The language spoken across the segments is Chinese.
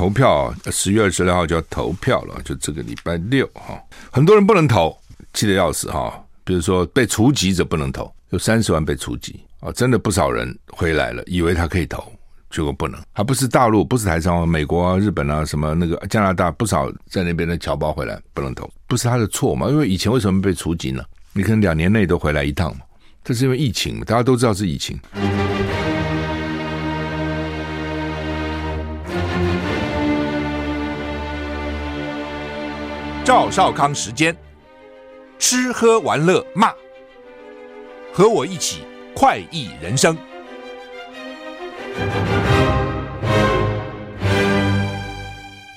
投票，十月二十六号就要投票了，就这个礼拜六哈，很多人不能投，气得要死哈。比如说被除籍者不能投，有三十万被除籍啊，真的不少人回来了，以为他可以投，结果不能。还不是大陆，不是台商，美国啊、日本啊，什么那个加拿大，不少在那边的侨胞回来不能投，不是他的错嘛？因为以前为什么被除籍呢？你可能两年内都回来一趟嘛，这是因为疫情嘛，大家都知道是疫情。赵少康时间，吃喝玩乐骂，和我一起快意人生。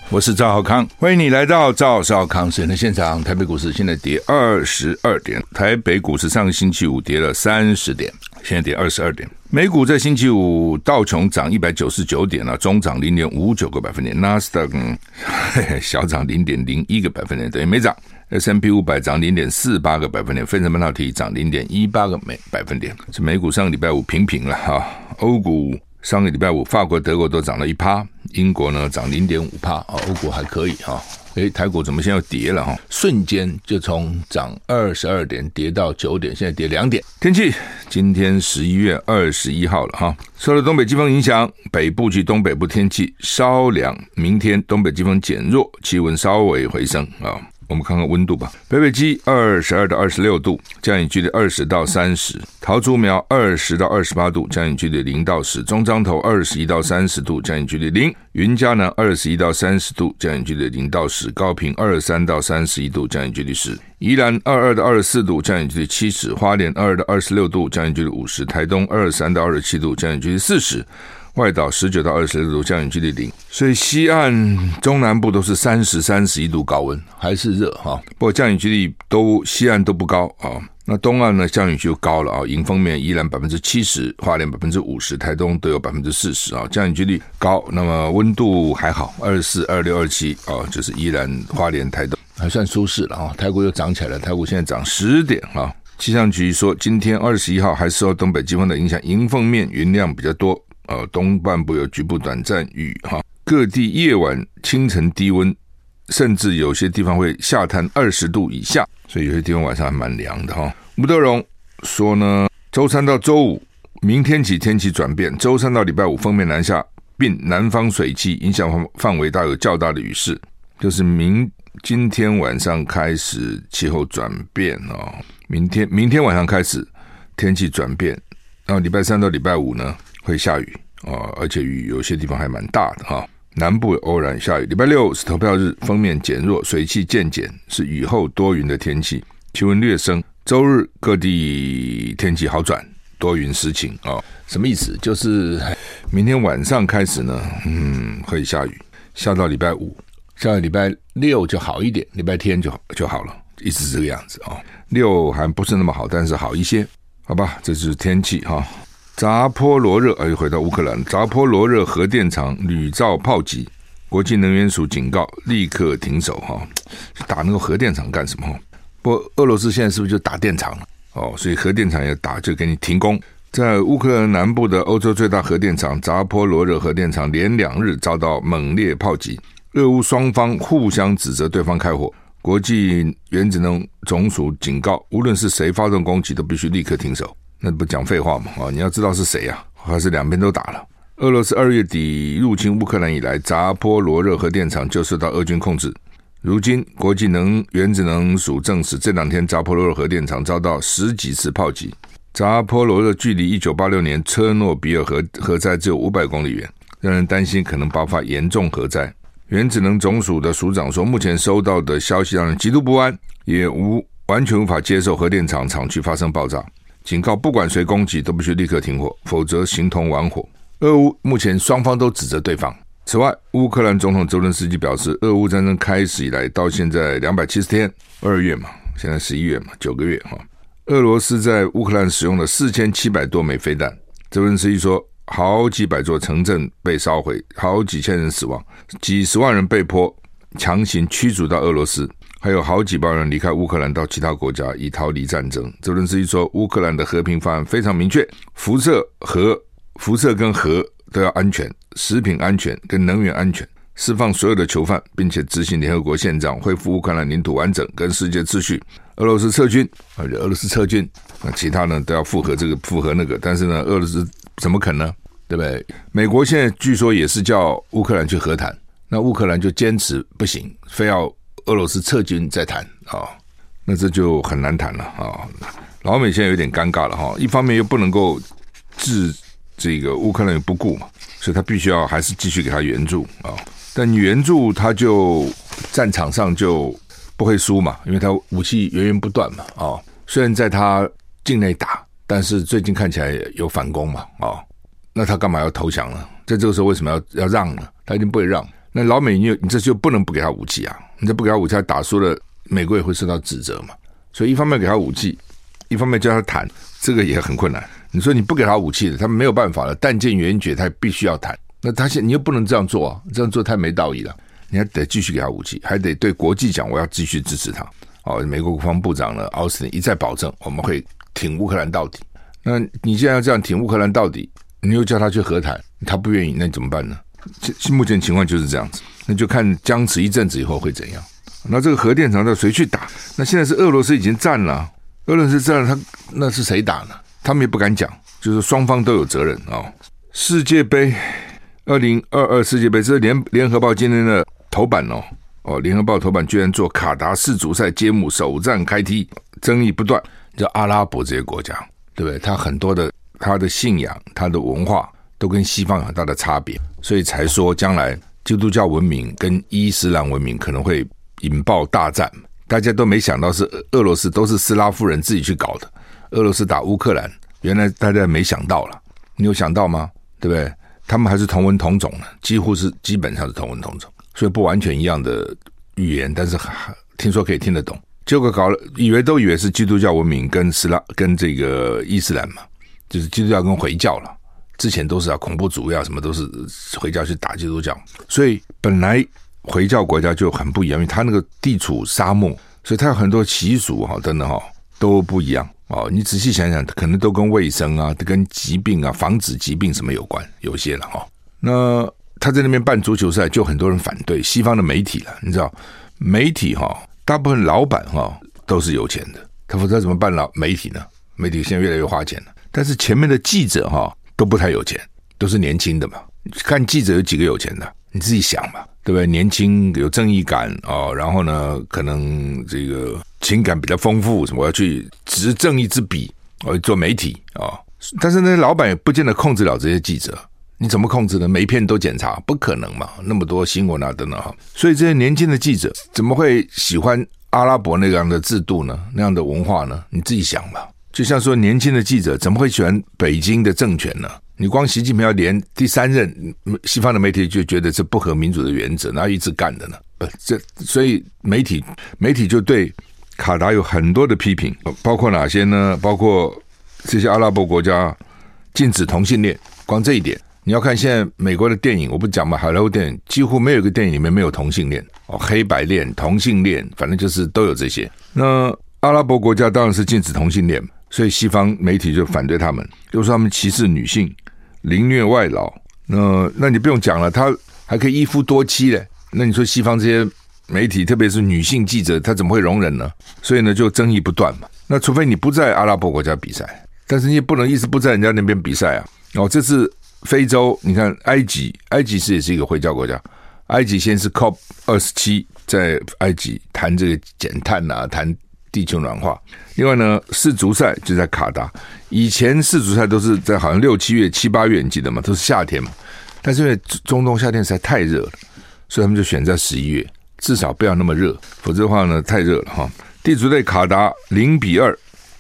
我是赵少康，欢迎你来到赵少康时间的现场。台北股市现在跌二十二点，台北股市上个星期五跌了三十点，现在跌二十二点。美股在星期五道琼涨一百九十九点了，中涨零点五九个百分点，纳斯达克小涨零点零一个百分点，等于没涨。，S M P 五百涨零点四八个百分点，费城半导体涨零点一八个每百分点。这美股上个礼拜五平平了哈，欧股上个礼拜五法国、德国都涨了一趴，英国呢涨零点五趴啊，欧股还可以哈。诶，台股怎么现在又跌了哈？瞬间就从涨二十二点跌到九点，现在跌两点。天气，今天十一月二十一号了哈，受到东北季风影响，北部及东北部天气稍凉。明天东北季风减弱，气温稍微回升啊。我们看看温度吧。北北基二十二到二十六度，降雨距离二十到三十；桃竹苗二十到二十八度，降雨距离零到十；中彰投二十一到三十度，降雨距离零；云嘉南二十一到三十度，降雨距离零到十；高屏二十三到三十一度，降雨距离十；宜兰二二到二十四度，降雨距离七十；花莲二二到二十六度，降雨距离五十；台东二三到二十七度，降雨距离四十。外岛十九到二十六度，降雨几率零，所以西岸中南部都是三十、三十一度高温，还是热哈。不过降雨几率都西岸都不高啊。那东岸呢，降雨就高了啊。迎风面依然百分之七十，花莲百分之五十，台东都有百分之四十啊。降雨几率高，那么温度还好，二四、二六、二七啊，就是依然、花莲、台东还算舒适了啊。台股又涨起来了，台股现在涨十点啊。气象局说，今天二十一号还受东北季风的影响，迎风面云量比较多。呃，东半部有局部短暂雨哈，各地夜晚、清晨低温，甚至有些地方会下探二十度以下，所以有些地方晚上还蛮凉的哈。吴德荣说呢，周三到周五，明天起天气转变，周三到礼拜五锋面南下，并南方水汽影响范围大有较大的雨势，就是明今天晚上开始气候转变哦，明天明天晚上开始天气转变，然后礼拜三到礼拜五呢，会下雨啊，而且雨有些地方还蛮大的哈。南部偶然下雨。礼拜六是投票日，锋面减弱，水汽渐减，是雨后多云的天气，气温略升。周日各地天气好转，多云时晴啊。什么意思？就是明天晚上开始呢，嗯，会下雨，下到礼拜五，下到礼拜六就好一点，礼拜天就就好了，一直这个样子啊。六还不是那么好，但是好一些，好吧？这是天气哈。扎波罗热，哎，回到乌克兰。扎波罗热核电厂屡遭炮击，国际能源署警告立刻停手。哈，打那个核电厂干什么？不俄罗斯现在是不是就打电厂了？哦，所以核电厂也打，就给你停工。在乌克兰南部的欧洲最大核电厂扎波罗热核电厂，连两日遭到猛烈炮击，俄乌双方互相指责对方开火。国际原子能总署警告，无论是谁发动攻击，都必须立刻停手。那不讲废话嘛？啊，你要知道是谁呀？还是两边都打了？俄罗斯二月底入侵乌克兰以来，扎波罗热核电厂就受到俄军控制。如今，国际能原子能署证实，这两天扎波罗热核电厂遭到十几次炮击。扎波罗热距离一九八六年车诺比尔核核灾只有五百公里远，让人担心可能爆发严重核灾。原子能总署的署长说，目前收到的消息让人极度不安，也无完全无法接受核电厂厂区发生爆炸。警告：不管谁攻击，都必须立刻停火，否则形同玩火。俄乌目前双方都指责对方。此外，乌克兰总统泽伦斯基表示，俄乌战争开始以来到现在两百七十天，二月嘛，现在十一月嘛，九个月哈。俄罗斯在乌克兰使用了四千七百多枚飞弹。泽伦斯基说，好几百座城镇被烧毁，好几千人死亡，几十万人被迫强行驱逐到俄罗斯。还有好几帮人离开乌克兰到其他国家以逃离战争。泽伦斯基说，乌克兰的和平方案非常明确：辐射、核、辐射跟核都要安全，食品安全跟能源安全。释放所有的囚犯，并且执行联合国宪章，恢复乌克兰领土完整跟世界秩序。俄罗斯撤军，而且俄罗斯撤军，那其他呢都要符合这个符合那个，但是呢，俄罗斯怎么可能？对不对？美国现在据说也是叫乌克兰去和谈，那乌克兰就坚持不行，非要俄罗斯撤军再谈啊、那这就很难谈了啊、老美现在有点尴尬了哈，一方面又不能够置这个乌克兰不顾嘛，所以他必须要还是继续给他援助啊、哦，但援助他就战场上就不会输嘛，因为他武器源源不断嘛啊、虽然在他境内打，但是最近看起来有反攻嘛啊。那他干嘛要投降呢？在这个时候为什么要要让呢？他一定不会让。那老美，你你这就不能不给他武器啊！你这不给他武器，他打输了，美国也会受到指责嘛。所以一方面给他武器，一方面叫他谈，这个也很困难。你说你不给他武器的，他没有办法了，弹尽援绝，他必须要谈。那他现你又不能这样做啊，这样做太没道义了。你还得继续给他武器，还得对国际讲，我要继续支持他。哦，美国国防部长呢，奥斯汀一再保证，我们会挺乌克兰到底。那你既然要这样挺乌克兰到底？你又叫他去和谈，他不愿意，那你怎么办呢？现目前情况就是这样子，那就看僵持一阵子以后会怎样。那这个核电厂要谁去打？那现在是俄罗斯已经占了，俄罗斯占了，他那是谁打呢？他们也不敢讲，就是双方都有责任啊、哦。世界杯，二零二二世界杯，这是联联合报今天的头版哦哦，联合报头版居然做卡达世足赛揭幕首战开踢，争议不断，叫阿拉伯这些国家，对不对？他很多的。他的信仰、他的文化都跟西方有很大的差别，所以才说将来基督教文明跟伊斯兰文明可能会引爆大战。大家都没想到是俄罗斯，都是斯拉夫人自己去搞的。俄罗斯打乌克兰，原来大家没想到了，你有想到吗？对不对？他们还是同文同种的，几乎是基本上是同文同种，所以不完全一样的语言，但是听说可以听得懂。结果搞了，以为都以为是基督教文明跟斯拉跟这个伊斯兰嘛。就是基督教跟回教了，之前都是啊，恐怖主义啊，什么都是回教去打基督教，所以本来回教国家就很不一样，因为他那个地处沙漠，所以他有很多习俗哈，等等哈都不一样哦。你仔细想想，可能都跟卫生啊、跟疾病啊、防止疾病什么有关，有些了哈。那他在那边办足球赛，就很多人反对西方的媒体了，你知道，媒体哈，大部分老板哈都是有钱的，他否则怎么办老媒体呢？媒体现在越来越花钱了。但是前面的记者哈都不太有钱，都是年轻的嘛。看记者有几个有钱的，你自己想嘛，对不对？年轻有正义感哦，然后呢，可能这个情感比较丰富，什么我要去执正义之笔，我要做媒体啊、哦。但是呢，老板也不见得控制了这些记者，你怎么控制呢？每一篇都检查，不可能嘛，那么多新闻啊等等哈。所以这些年轻的记者怎么会喜欢阿拉伯那样的制度呢？那样的文化呢？你自己想吧。就像说，年轻的记者怎么会喜欢北京的政权呢？你光习近平要连第三任，西方的媒体就觉得这不合民主的原则，哪有一直干的呢？不，这所以媒体媒体就对卡达有很多的批评，包括哪些呢？包括这些阿拉伯国家禁止同性恋，光这一点，你要看现在美国的电影，我不讲嘛，好莱坞电影几乎没有一个电影里面没有同性恋哦，黑白恋、同性恋，反正就是都有这些。那阿拉伯国家当然是禁止同性恋。所以西方媒体就反对他们，就说他们歧视女性、凌虐外劳。那那你不用讲了，他还可以一夫多妻嘞。那你说西方这些媒体，特别是女性记者，他怎么会容忍呢？所以呢，就争议不断嘛。那除非你不在阿拉伯国家比赛，但是你也不能一直不在人家那边比赛啊。哦，这次非洲，你看埃及，埃及是也是一个回教国家。埃及先是 COP 二十七在埃及谈这个减碳啊，谈。地球暖化，另外呢，世足赛就在卡达。以前世足赛都是在好像六七月、七八月，你记得吗？都是夏天嘛。但是因为中东夏天实在太热了，所以他们就选在十一月，至少不要那么热，否则的话呢，太热了哈。地主队卡达零比二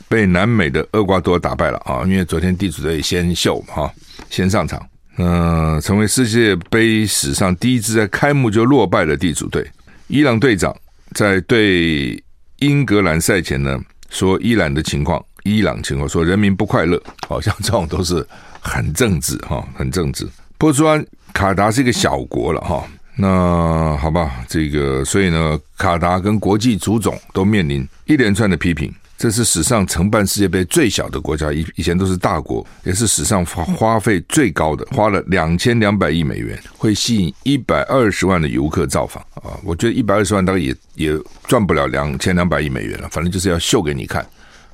被南美的厄瓜多打败了啊！因为昨天地主队先秀哈，先上场，嗯、成为世界杯史上第一支在开幕就落败的地主队。伊朗队长在对。英格兰赛前呢，说伊朗的情况，伊朗情况说人民不快乐，好像这种都是很政治哈，很政治。波斯湾卡达是一个小国了哈，那好吧，这个所以呢，卡达跟国际足总都面临一连串的批评。这是史上承办世界杯最小的国家，以以前都是大国，也是史上花花费最高的，花了两千两百亿美元，会吸引一百二十万的游客造访啊！我觉得一百二十万大概也也赚不了两千两百亿美元了，反正就是要秀给你看，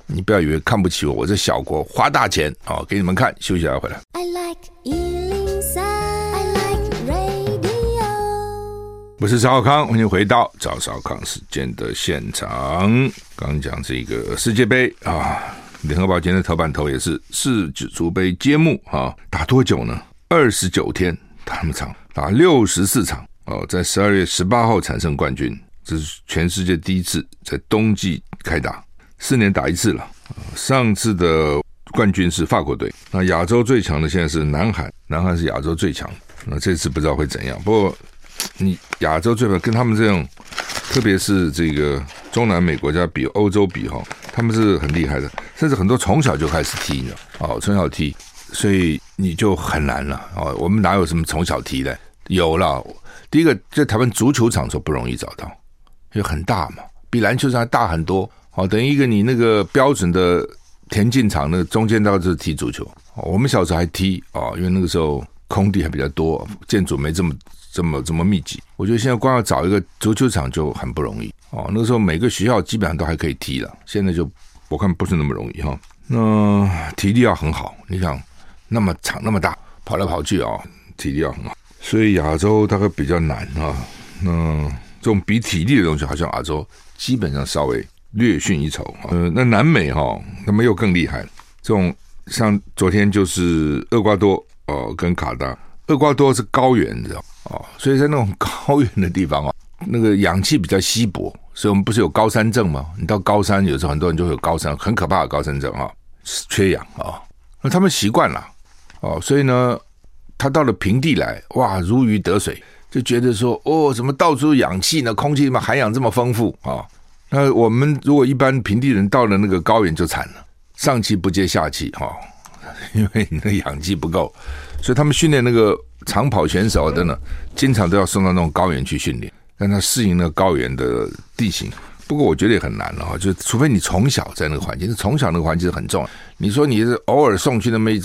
你不要以为看不起我，我这小国花大钱啊，给你们看，休息一下回来。I like 我是赵少康，欢迎回到赵少康时间的现场。刚讲这个世界杯啊，联合报今天的头版头也是世足杯揭幕啊，打多久呢？二十九天，打那么长，打六十四场哦，在十二月十八号产生冠军，这是全世界第一次在冬季开打，四年打一次了。上次的冠军是法国队，那亚洲最强的现在是南韩，南韩是亚洲最强，那这次不知道会怎样，不过。你亚洲最怕跟他们这样，特别是这个中南美国家比欧洲比哈，他们是很厉害的，甚至很多从小就开始踢呢，哦，从小踢，所以你就很难了哦。我们哪有什么从小踢的？有了，第一个在台湾足球场所不容易找到，因为很大嘛，比篮球场还大很多。哦，等于一个你那个标准的田径场，那个中间倒是踢足球。我们小时候还踢哦，因为那个时候空地还比较多，建筑没这么。这么这么密集，我觉得现在光要找一个足球场就很不容易哦。那个时候每个学校基本上都还可以踢了，现在就我看不是那么容易哈、哦。那体力要很好，你想那么长那么大跑来跑去啊、哦，体力要很好。所以亚洲大概比较难啊。那这种比体力的东西，好像亚洲基本上稍微略逊一筹。呃，那南美哈、哦，他们又更厉害。这种像昨天就是厄瓜多哦跟卡达，厄瓜多是高原，你知道。哦，所以在那种 高原的地方啊，那个氧气比较稀薄，所以我们不是有高山症吗？你到高山，有时候很多人就会有高山，很可怕的高山症啊，缺氧啊。那他们习惯了，哦，所以呢，他到了平地来，哇，如鱼得水，就觉得说，哦，怎么到处氧气呢？空气里面含氧这么丰富啊？那我们如果一般平地人到了那个高原就惨了，上气不接下气哈，因为你的氧气不够，所以他们训练那个。长跑选手的呢，经常都要送到那种高原去训练，让他适应那个高原的地形。不过我觉得也很难了哈，就除非你从小在那个环境，从小那个环境是很重要。你说你是偶尔送去那么一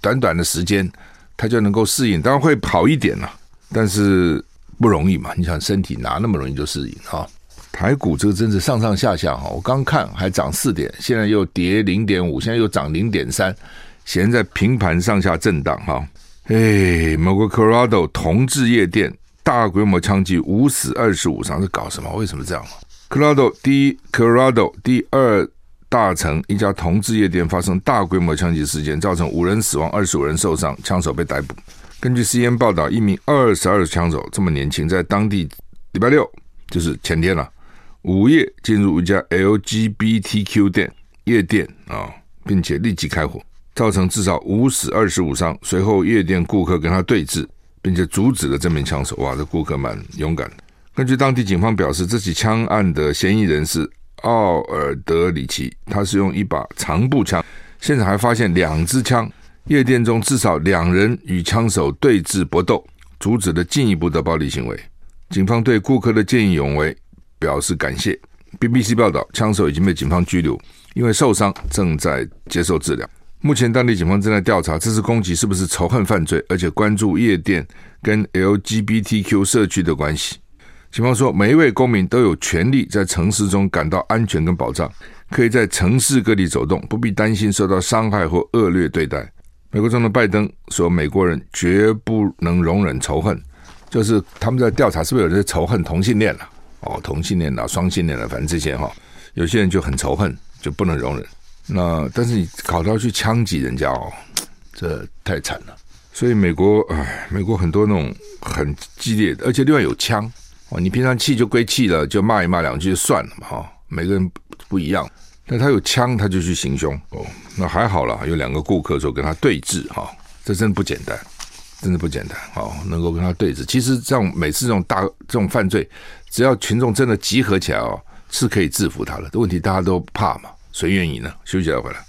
短短的时间，他就能够适应，当然会好一点了，但是不容易嘛。你想身体哪那么容易就适应哈？台股这个真是上上下下哈，我刚看还涨四点，现在又跌零点五，现在又涨零点三，现在平盘上下震荡哈。哎，美国 Colorado 同志夜店大规模枪击，五死二十五伤，是搞什么？为什么这样？Colorado 第一，Colorado 第二大城一家同志夜店发生大规模枪击事件，造成五人死亡，二十五人受伤，枪手被逮捕。根据 CNN 报道，一名二十二枪手这么年轻，在当地礼拜六就是前天了、午夜进入一家 LGBTQ 店夜店啊，并且立即开火。造成至少五死二十五伤。随后，夜店顾客跟他对峙，并且阻止了这名枪手。哇，这顾客蛮勇敢。根据当地警方表示，这起枪案的嫌疑人是奥尔德里奇，他是用一把长步枪。现场还发现两支枪。夜店中至少两人与枪手对峙搏斗，阻止了进一步的暴力行为。警方对顾客的见义勇为表示感谢。BBC 报道，枪手已经被警方拘留，因为受伤正在接受治疗。目前，当地警方正在调查这次攻击是不是仇恨犯罪，而且关注夜店跟 LGBTQ 社区的关系。警方说，每一位公民都有权利在城市中感到安全跟保障，可以在城市各地走动，不必担心受到伤害或恶劣对待。美国总统拜登说，美国人绝不能容忍仇恨，就是他们在调查是不是有人仇恨同性恋了、哦，同性恋了、双性恋了，反正这些哈，有些人就很仇恨，就不能容忍。那但是你搞到去枪击人家哦，这太惨了。所以美国哎，美国很多那种很激烈的，而且另外有枪哦。你平常气就归气了，就骂一骂两句就算了嘛哈。每个人不一样，但他有枪他就去行凶哦。那还好了，有两个顾客说跟他对峙哈，这真的不简单，真的不简单哦。能够跟他对峙，其实这种每次这种大这种犯罪，只要群众真的集合起来哦，是可以制服他的。问题大家都怕嘛。谁愿意呢？休息了回来。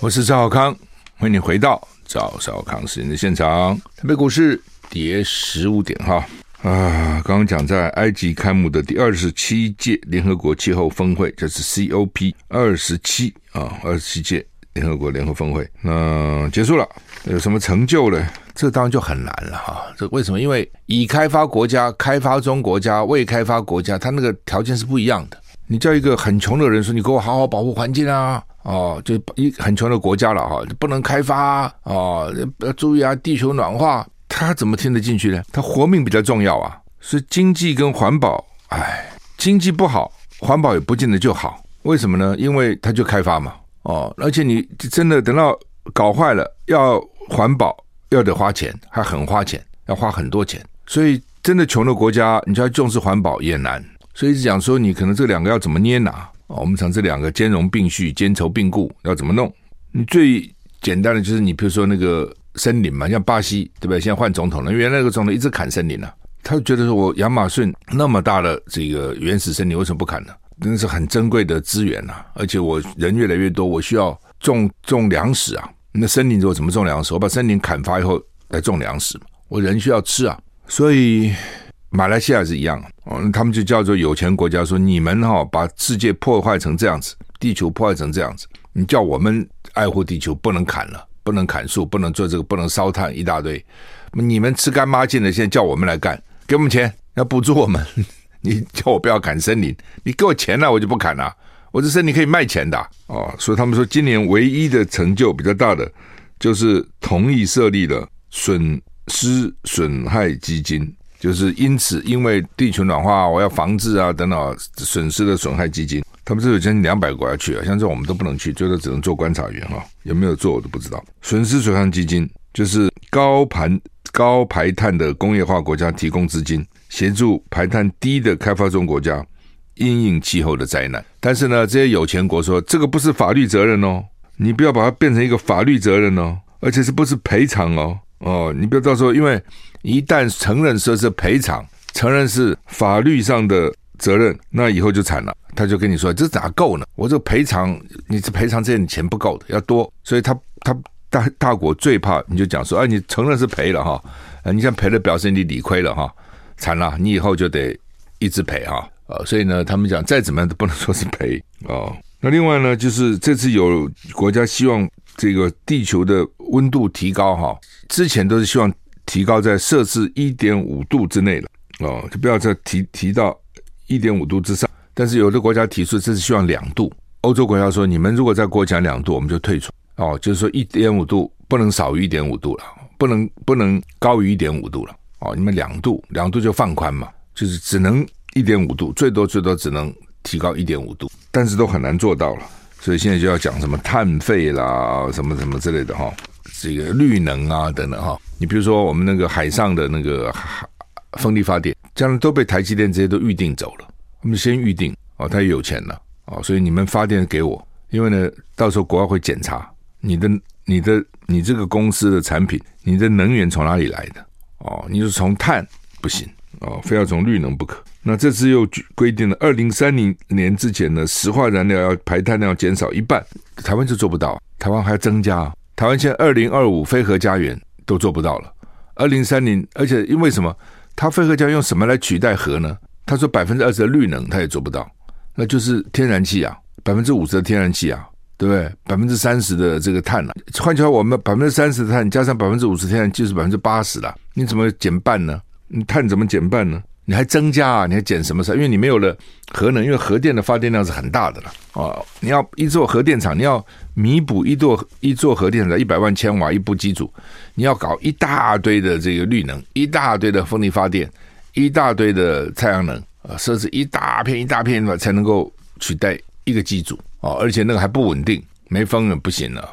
我是赵少康，欢迎你回到赵少康时间的现场。台北股市跌十五点哈，啊，刚刚讲在埃及开幕的第二十七届联合国气候峰会，就是 COP 二十七啊，二十七届联合国联合峰会，那结束了，有什么成就呢？这当然就很难了哈。这为什么？因为已开发国家、开发中国家、未开发国家，它那个条件是不一样的。你叫一个很穷的人说：“你给我好好保护环境啊！”哦，就一很穷的国家了哈，不能开发哦，要注意啊，地球暖化。他怎么听得进去呢？他活命比较重要啊，所以经济跟环保，哎，经济不好，环保也不见得就好。为什么呢？因为他就开发嘛，哦，而且你真的等到搞坏了，要环保要得花钱，还很花钱，要花很多钱。所以真的穷的国家，你就要重视环保也难。所以一直讲说，你可能这两个要怎么捏拿？哦，我们讲这两个兼容并蓄、兼筹并顾要怎么弄？你最简单的就是你比如说那个。森林嘛，像巴西，对不对？现在换总统了，原来那个总统一直砍森林啊，他就觉得说我亚马逊那么大的这个原始森林，为什么不砍呢？真的是很珍贵的资源呐、啊，而且我人越来越多，我需要种种粮食啊。那森林我怎么种粮食？我把森林砍伐以后来种粮食嘛，我人需要吃啊。所以马来西亚是一样哦，他们就叫做有钱国家，说你们哈、哦、把世界破坏成这样子，地球破坏成这样子，你叫我们爱护地球不能砍了。不能砍树，不能做这个，不能烧炭，一大堆。你们吃干抹净的，现在叫我们来干，给我们钱，要补助我们。你叫我不要砍森林，你给我钱了，我就不砍了。我这森林可以卖钱的哦。所以他们说，今年唯一的成就比较大的，就是同意设立了损失损害基金，就是因此因为地球暖化，我要防治啊等等损失的损害基金。他们是有将近两百个国家去啊，像这种我们都不能去，最多只能做观察员哈，有没有做我都不知道。损失损害基金就是高排高排碳的工业化国家提供资金，协助排碳低的开发中国家因应气候的灾难。但是呢，这些有钱国说这个不是法律责任哦，你不要把它变成一个法律责任哦，而且是不是赔偿哦？哦，你不要到时候因为一旦承认说是赔偿，承认是法律上的。责任，那以后就惨了。他就跟你说：“这咋够呢？我这个赔偿，你这赔偿这些钱不够的，要多。所以他他大大国最怕你就讲说：哎，你承认是赔了哈，你像赔了表示你理亏了哈，惨了，你以后就得一直赔哈。啊，所以呢，他们讲再怎么样都不能说是赔哦。那另外呢，就是这次有国家希望这个地球的温度提高哈，之前都是希望提高在摄氏一点五度之内了哦，就不要再提提到。一点五度之上，但是有的国家提出这是希望两度。欧洲国家说，你们如果再过讲两度，我们就退出。哦，就是说一点五度不能少于一点五度了，不能不能高于一点五度了。哦，你们两度，两度就放宽嘛，就是只能一点五度，最多最多只能提高一点五度，但是都很难做到了。所以现在就要讲什么碳费啦，什么什么之类的哈，这个绿能啊等等哈。你比如说我们那个海上的那个风力发电。将来都被台积电这些都预定走了，我们先预定哦，他也有钱了哦，所以你们发电给我，因为呢，到时候国外会检查你的、你的、你这个公司的产品，你的能源从哪里来的哦？你是从碳不行哦，非要从绿能不可。那这次又规定了，二零三零年之前呢，石化燃料要排碳量减少一半，台湾就做不到，台湾还要增加。台湾现在二零二五非核家园都做不到了，二零三零，而且因为什么？他非核家用什么来取代核呢？他说百分之二十的绿能他也做不到，那就是天然气啊，百分之五十的天然气啊，对不对？百分之三十的这个碳啊，换句话，我们百分之三十的碳加上百分之五十天然气是百分之八十了，你怎么减半呢？你碳怎么减半呢？你还增加啊？你还减什么事？因为你没有了核能，因为核电的发电量是很大的了哦。你要一座核电厂，你要弥补一座一座核电厂一百万千瓦一部机组，你要搞一大堆的这个绿能，一大堆的风力发电，一大堆的太阳能啊，设置一大片一大片的才能够取代一个机组哦。而且那个还不稳定，没风也不行了，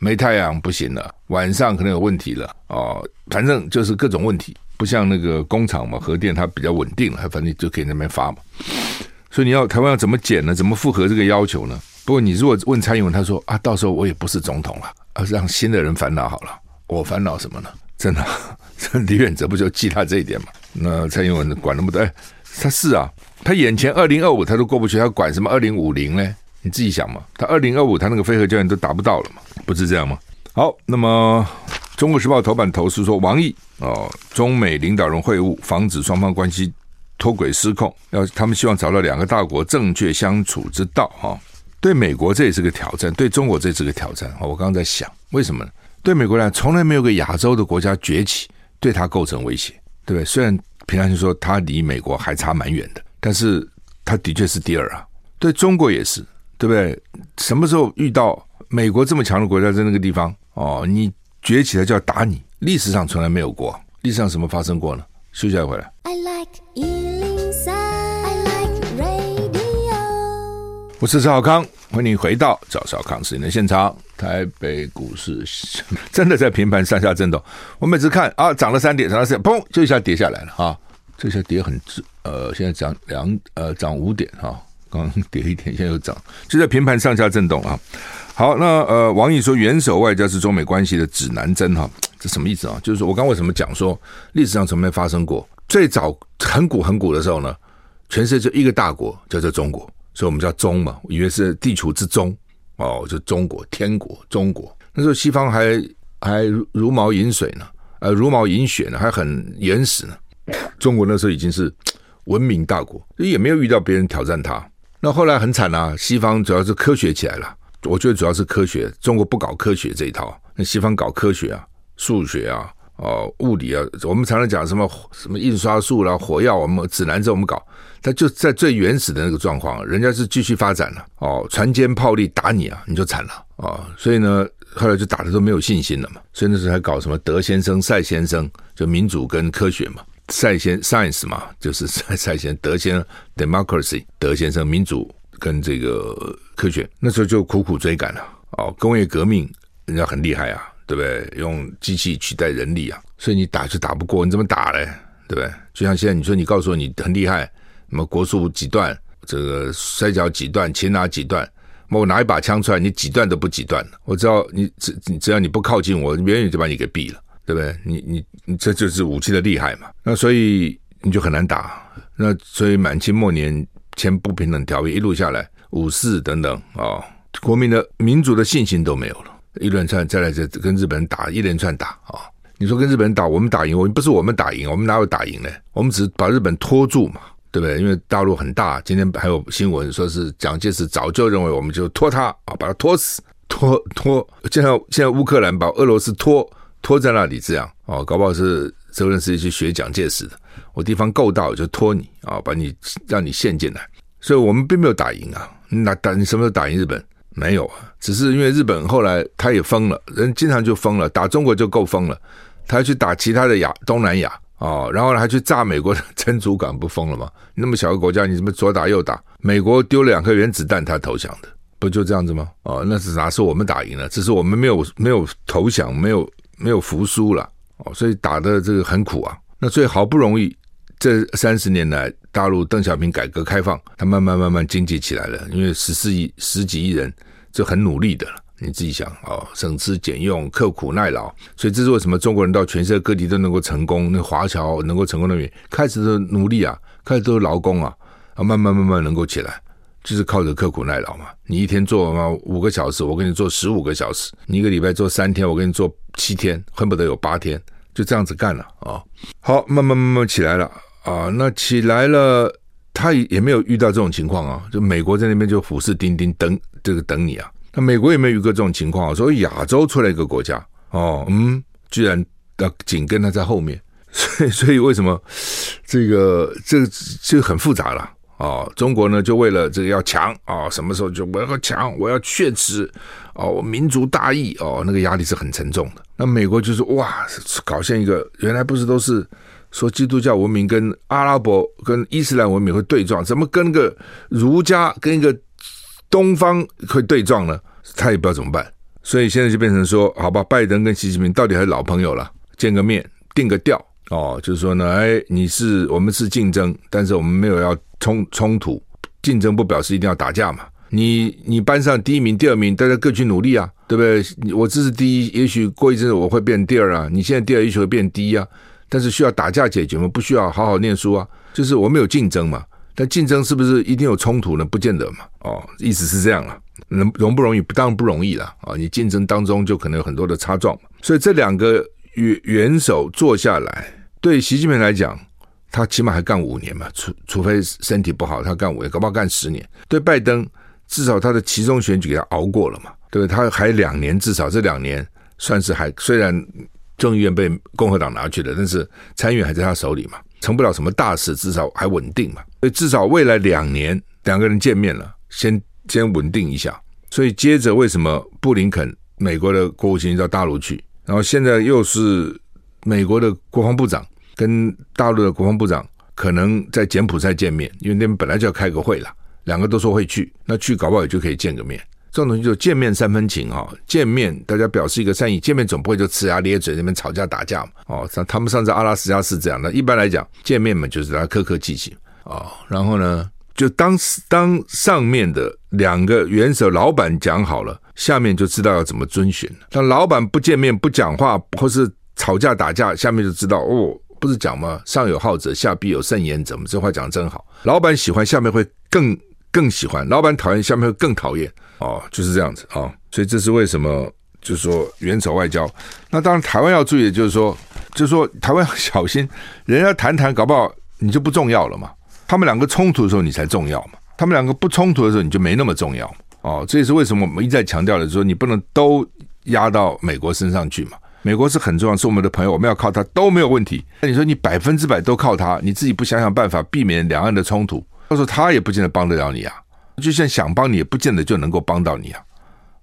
没太阳不行了，晚上可能有问题了哦。反正就是各种问题。不像那个工厂嘛，核电它比较稳定，了反正就可以那边发嘛。所以你要台湾要怎么减呢？怎么符合这个要求呢？不过你如果问蔡英文，他说啊，到时候我也不是总统了，而是让新的人烦恼好了。我烦恼什么呢？真的，这李远哲不就记他这一点嘛？那蔡英文管那么多？哎，他是啊，他眼前二零二五他都过不去，他管什么二零五零呢？你自己想嘛，他二零二五他那个非核家园都达不到了嘛？不是这样吗？好，那么。中国时报头版头是说，王毅哦，中美领导人会晤，防止双方关系脱轨失控，要他们希望找到两个大国正确相处之道哈。对美国这也是个挑战，对中国这也是个挑战。我刚刚在想，为什么呢？对美国来讲，从来没有个亚洲的国家崛起，对他构成威胁，对不对？虽然平常就说他离美国还差蛮远的，但是他的确是第二啊。对中国也是，对不对？什么时候遇到美国这么强的国家在那个地方哦，你崛起来就要打你，历史上从来没有过，历史上什么发生过呢？休息一下回来。I like 103, I like radio 我是赵少康，欢迎回到赵少康时间的现场。台北股市真的在平盘上下震动。我每次看啊，涨了三点，涨了三点，砰，就一下跌下来了哈。这下跌很直，呃，现在涨两呃涨五点哈，刚跌一点，现在又涨，就在平盘上下震动啊。好，那呃，王毅说元首外交是中美关系的指南针哈，这什么意思啊？就是说我刚为什么讲说历史上从没发生过？最早很古很古的时候呢，全世界就一个大国叫做中国。所以我们叫中嘛，以为是地球之中哦，就中国天国中国。那时候西方还还如毛饮水呢，呃，如毛饮血呢，还很原始呢。中国那时候已经是文明大国，也没有遇到别人挑战它。那后来很惨啊，西方主要是科学起来了，我觉得主要是科学，中国不搞科学这一套，那西方搞科学啊，数学啊。哦，物理啊，我们常常讲什么什么印刷术啦、火药，我们指南针我们搞，它就在最原始的那个状况，人家是继续发展了。哦，船坚炮利打你啊，你就惨了哦。所以呢，后来就打的都没有信心了嘛。所以那时候还搞什么德先生、赛先生，就民主跟科学嘛，赛先 science 嘛，就是赛赛先德先 democracy，德先生民主跟这个科学，那时候就苦苦追赶了。哦，工业革命人家很厉害啊。对不对？用机器取代人力啊，所以你打就打不过，你怎么打嘞？对不对？就像现在你说，你告诉我你很厉害，什么国术几段，这个摔跤几段，擒拿几段，我拿一把枪出来，你几段都不几段。我知道你只只要你不靠近我，远远就把你给毙了，对不对？你你你这就是武器的厉害嘛。那所以你就很难打。那所以满清末年签不平等条约一路下来，五四等等啊、国民的民族的信心都没有了。一连串再来，再跟日本人打一连串打啊、你说跟日本人打，我们打赢，我们不是我们打赢，我们哪有打赢呢？我们只是把日本拖住嘛，对不对？因为大陆很大，今天还有新闻说是蒋介石早就认为我们就拖他啊，把他拖死，拖拖。现在现在乌克兰把俄罗斯拖拖在那里，这样哦，搞不好是泽连斯基去学蒋介石的。我地方够大，我就拖你啊、哦，把你让你陷进来。所以我们并没有打赢啊，那打你什么时候打赢日本？没有啊，只是因为日本后来他也疯了，人经常就疯了，打中国就够疯了，他去打其他的亚东南亚哦，然后还去炸美国的珍珠港，不疯了吗？那么小个国家，你怎么左打右打？美国丢了两颗原子弹，他投降的，不就这样子吗？哦，那是哪是我们打赢了？只是我们没有没有投降，没有没有服输了哦，所以打的这个很苦啊。那所以好不容易这三十年来。大陆邓小平改革开放，他慢慢慢慢经济起来了，因为十四亿十几亿人就很努力的了。你自己想哦，省吃俭用，刻苦耐劳，所以这是为什么中国人到全世界各地都能够成功，那华侨能够成功的原因。开始的努力啊，开始都是劳工啊，啊，慢慢慢慢能够起来，就是靠着刻苦耐劳嘛。你一天做嘛五个小时，我给你做十五个小时；你一个礼拜做三天，我给你做七天，恨不得有八天，就这样子干了啊。好，慢慢慢慢起来了。啊，那起来了，他也没有遇到这种情况啊。就美国在那边就虎视眈眈等这个等你啊。那美国也没有遇过这种情况啊。所以亚洲出来一个国家哦，嗯，居然啊紧跟他在后面，所以所以为什么这个这个就很复杂了哦？中国呢就为了这个要强啊，什么时候就我要强，我要确实哦，我民族大义哦，那个压力是很沉重的。那美国就是哇，搞现一个原来不是都是。说基督教文明跟阿拉伯跟伊斯兰文明会对撞，怎么跟个儒家跟一个东方会对撞呢？他也不知道怎么办，所以现在就变成说，好吧，拜登跟习近平到底还是老朋友了，见个面定个调哦，就是说呢，哎，你是我们是竞争，但是我们没有要冲冲突，竞争不表示一定要打架嘛。你你班上第一名、第二名，大家各去努力啊，对不对？我这是第一，也许过一阵子我会变第二啊，你现在第二也许会变第一啊。但是需要打架解决吗？不需要，好好念书啊。就是我们有竞争嘛，但竞争是不是一定有冲突呢？不见得嘛。哦，意思是这样了，能容不容易？当然不容易了啊！你竞争当中就可能有很多的擦撞，所以这两个元元首坐下来，对习近平来讲，他起码还干五年嘛，除除非身体不好，他干五年，搞不好干十年。对拜登，至少他的其中选举给他熬过了嘛，对不对？他还两年，至少这两年算是还虽然众议院被共和党拿去了，但是参议院还在他手里嘛，成不了什么大事，至少还稳定嘛。所以至少未来两年两个人见面了，先先稳定一下。所以接着为什么布林肯美国的国务卿到大陆去，然后现在又是美国的国防部长。跟大陆的国防部长可能在柬埔寨见面，因为那边本来就要开个会了，两个都说会去，那去搞不好也就可以见个面。这种东西就见面三分情哈，见面大家表示一个善意，见面总不会就呲牙咧嘴那边吵架打架嘛。哦，像他们上次阿拉斯加是这样的，一般来讲见面嘛就是大家客客气气哦，然后呢，就当当上面的两个元首老板讲好了，下面就知道要怎么遵循。但老板不见面不讲话或是吵架打架，下面就知道哦。不是讲吗？上有好者，下必有甚焉者。这话讲得真好。老板喜欢，下面会更更喜欢；老板讨厌，下面会更讨厌。哦，就是这样子啊、哦。所以这是为什么？就是说元首外交。那当然，台湾要注意的就是说，就是说台湾要小心，人家谈谈，搞不好你就不重要了嘛。他们两个冲突的时候，你才重要嘛。他们两个不冲突的时候，你就没那么重要。哦，这也是为什么我们一再强调的，就是说你不能都压到美国身上去嘛。美国是很重要，是我们的朋友，我们要靠他都没有问题。那你说你百分之百都靠他，你自己不想想办法避免两岸的冲突，到时候他也不见得帮得了你啊。就算想帮你，也不见得就能够帮到你啊。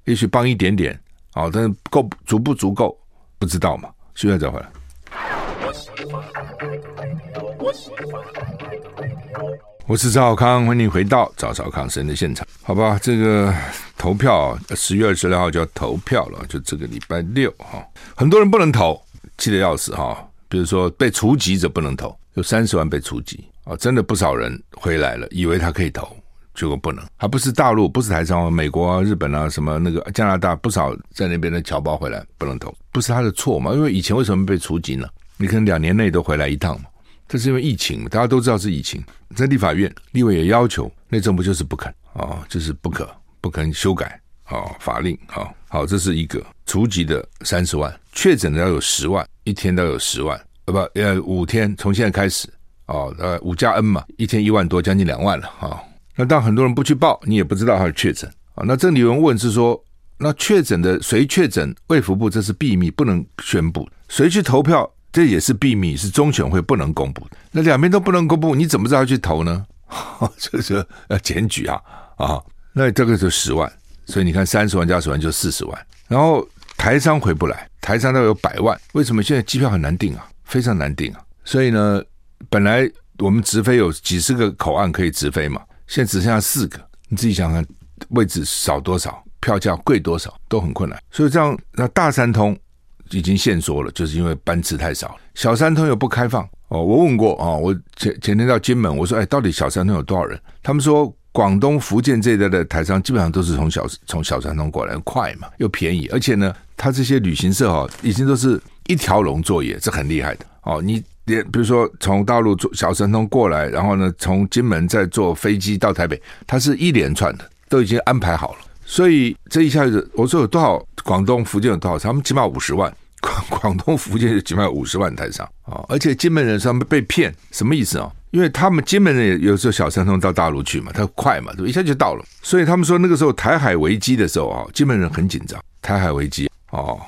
也许帮一点点啊，但是够足不足够不知道嘛。现在再回来。我是赵少康，欢迎回到赵少康时间的现场。好吧，这个投票十月二十六号就要投票了，就这个礼拜六哈，很多人不能投，气得要死哈。比如说被除籍者不能投，有三十万被除籍啊，真的不少人回来了，以为他可以投，结果不能，还不是大陆，不是台商，美国啊、日本啊，什么那个加拿大，不少在那边的侨胞回来不能投，不是他的错嘛？因为以前为什么被除籍呢？你可能两年内都回来一趟嘛。这是因为疫情，大家都知道是疫情，在立法院，立委也要求，内政部就是不肯啊、就是不可不肯修改啊、法令啊、好，这是一个除籍的三十万，确诊的要有十万，一天都有十万，呃不呃五天，从现在开始啊呃五加 N 嘛，一天一万多，将近两万了啊、那当很多人不去报，你也不知道他是确诊啊。那这里有人问是说，那确诊的谁确诊？卫福部这是秘密，不能宣布，谁去投票？这也是秘密，是中选会不能公布的。那两边都不能公布，你怎么知道去投呢？这是要检举啊啊！那这个就十万，所以你看三十万加十万就四十万。然后台商回不来，台商都有百万。为什么现在机票很难订啊？非常难订啊！所以呢，本来我们直飞有几十个口岸可以直飞嘛，现在只剩下四个。你自己想想，位置少多少，票价贵多少，都很困难。所以这样，那大三通。已经限缩了，就是因为班次太少。小三通又不开放哦，我问过啊，我前前天到金门，我说哎，到底小三通有多少人？他们说广东、福建这一带的台商基本上都是从小从小三通过来，快嘛，又便宜，而且呢，他这些旅行社哈，已经都是一条龙作业，这很厉害的哦。你连比如说从大陆坐小三通过来，然后呢，从金门再坐飞机到台北，它是一连串的，都已经安排好了。所以这一下子，我说有多少广东、福建有多少？他们起码五十万，广广东、福建就起码有五十万台商啊！而且金门人他们被骗，什么意思啊？因为他们金门人有时候小三通到大陆去嘛，他快嘛，对，一下就到了。所以他们说那个时候台海危机的时候啊，金门人很紧张。台海危机哦，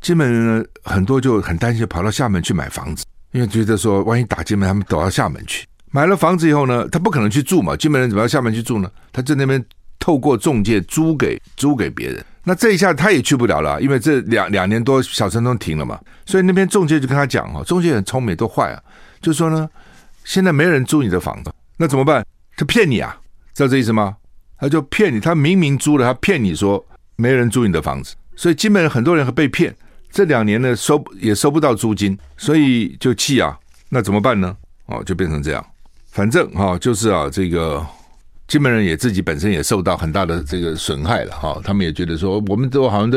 金门人很多就很担心，跑到厦门去买房子，因为觉得说万一打金门，他们躲到厦门去。买了房子以后呢，他不可能去住嘛，金门人怎么到厦门去住呢？他在那边。透过中介租给租给别人，那这一下他也去不了了，因为这两两年多小城都停了嘛，所以那边中介就跟他讲哈，中介很聪明，都坏啊，就说呢，现在没人租你的房子，那怎么办？他骗你啊，知道这意思吗？他就骗你，他明明租了，他骗你说没人租你的房子，所以基本上很多人会被骗，这两年呢收也收不到租金，所以就气啊，那怎么办呢？哦，就变成这样，反正哈，就是啊这个。金门人也自己本身也受到很大的这个损害了哈，他们也觉得说，我们都好像都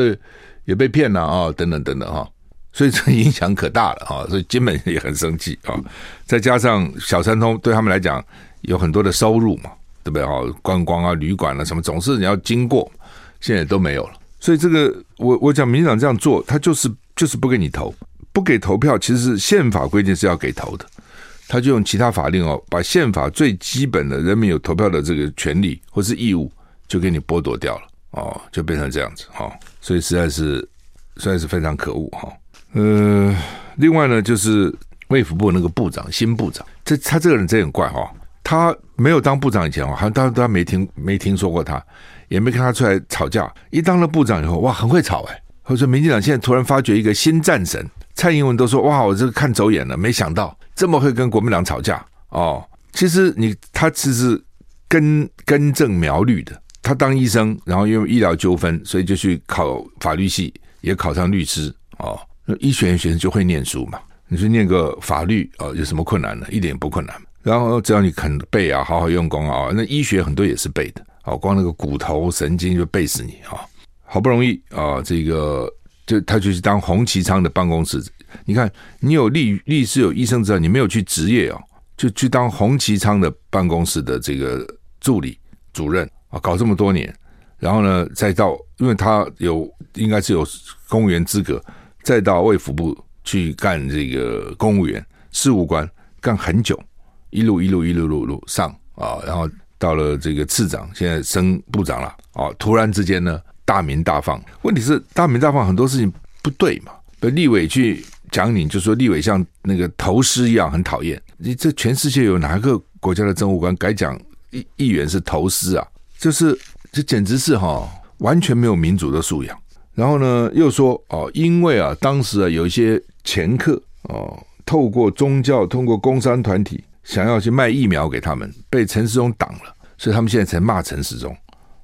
也被骗了啊，等等等等哈，所以这影响可大了哈，所以金门也很生气啊。再加上小三通对他们来讲有很多的收入嘛，对不对？哈，观光啊、旅馆啊什么，总是你要经过，现在都没有了。所以这个，我我讲民进党这样做，他就是就是不给你投，不给投票，其实是宪法规定是要给投的，他就用其他法令哦，把宪法最基本的人民有投票的这个权利或是义务，就给你剥夺掉了哦，就变成这样子哈，所以实在是实在是非常可恶哈。呃，另外呢，就是卫福部那个部长新部长，这他这个人真很怪哈，他没有当部长以前哦，好像大家都没听没听说过他。也没看他出来吵架，一当了部长以后，哇，很会吵哎！或者说，民进党现在突然发掘一个新战神，蔡英文都说哇，我这个看走眼了，没想到这么会跟国民党吵架哦。其实你他其实根根正苗绿的，他当医生，然后因为医疗纠纷，所以就去考法律系，也考上律师哦。那医学院学生就会念书嘛，你去念个法律哦，有什么困难呢？一点也不困难。然后只要你肯背啊，好好用功啊，那医学很多也是背的。哦，光那个骨头神经就背死你啊！好不容易啊，这个就他就去当洪奇昌的办公室。你看，你有律律师有医生执照，你没有去执业哦，就去当洪奇昌的办公室的这个助理主任啊，搞这么多年，然后呢，再到因为他有应该是有公务员资格，再到卫福部去干这个公务员事务官，干很久，一路一路一路路路上啊，然后。到了这个次长，现在升部长了啊。突然之间呢，大鸣大放。问题是大鸣大放很多事情不对嘛？被立委去讲你，就说立委像那个头师一样很讨厌。你这全世界有哪个国家的政务官敢讲议议员是头师啊？就是这简直是哈、完全没有民主的素养。然后呢，又说哦，因为啊，当时啊有一些掮客哦，透过宗教，通过工商团体想要去卖疫苗给他们，被陈时中挡了。所以他们现在才骂陈时中，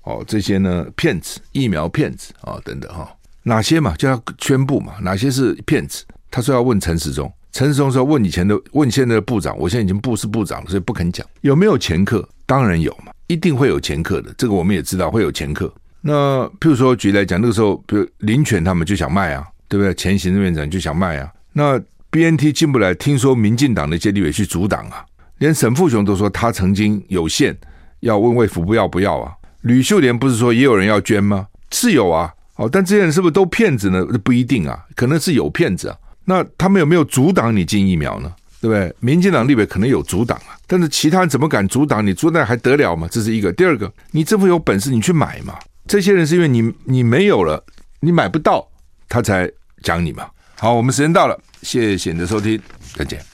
哦，这些呢骗子、疫苗骗子啊、等等哈，哪些嘛就要宣布嘛，哪些是骗子？他说要问陈时中，陈时中说问以前的，问现在的部长，我现在已经不是部长了，所以不肯讲。有没有前科？当然有嘛，一定会有前科的，这个我们也知道会有前科。那譬如说举例来讲，那个时候比如林权他们就想卖啊，对不对？前行政院长就想卖啊，那 BNT 进不来，听说民进党的一些立委去阻挡啊，连沈富雄都说他曾经有限。要问卫福部要不要啊？吕秀莲不是说也有人要捐吗？是有啊，哦，但这些人是不是都骗子呢？不一定啊，可能是有骗子啊。那他们有没有阻挡你进疫苗呢？对不对？民进党立委可能有阻挡啊，但是其他人怎么敢阻挡你？阻挡还得了吗？这是一个。第二个，你政府有本事你去买嘛。这些人是因为你你没有了，你买不到，他才讲你嘛。好，我们时间到了，谢谢你的收听，再见。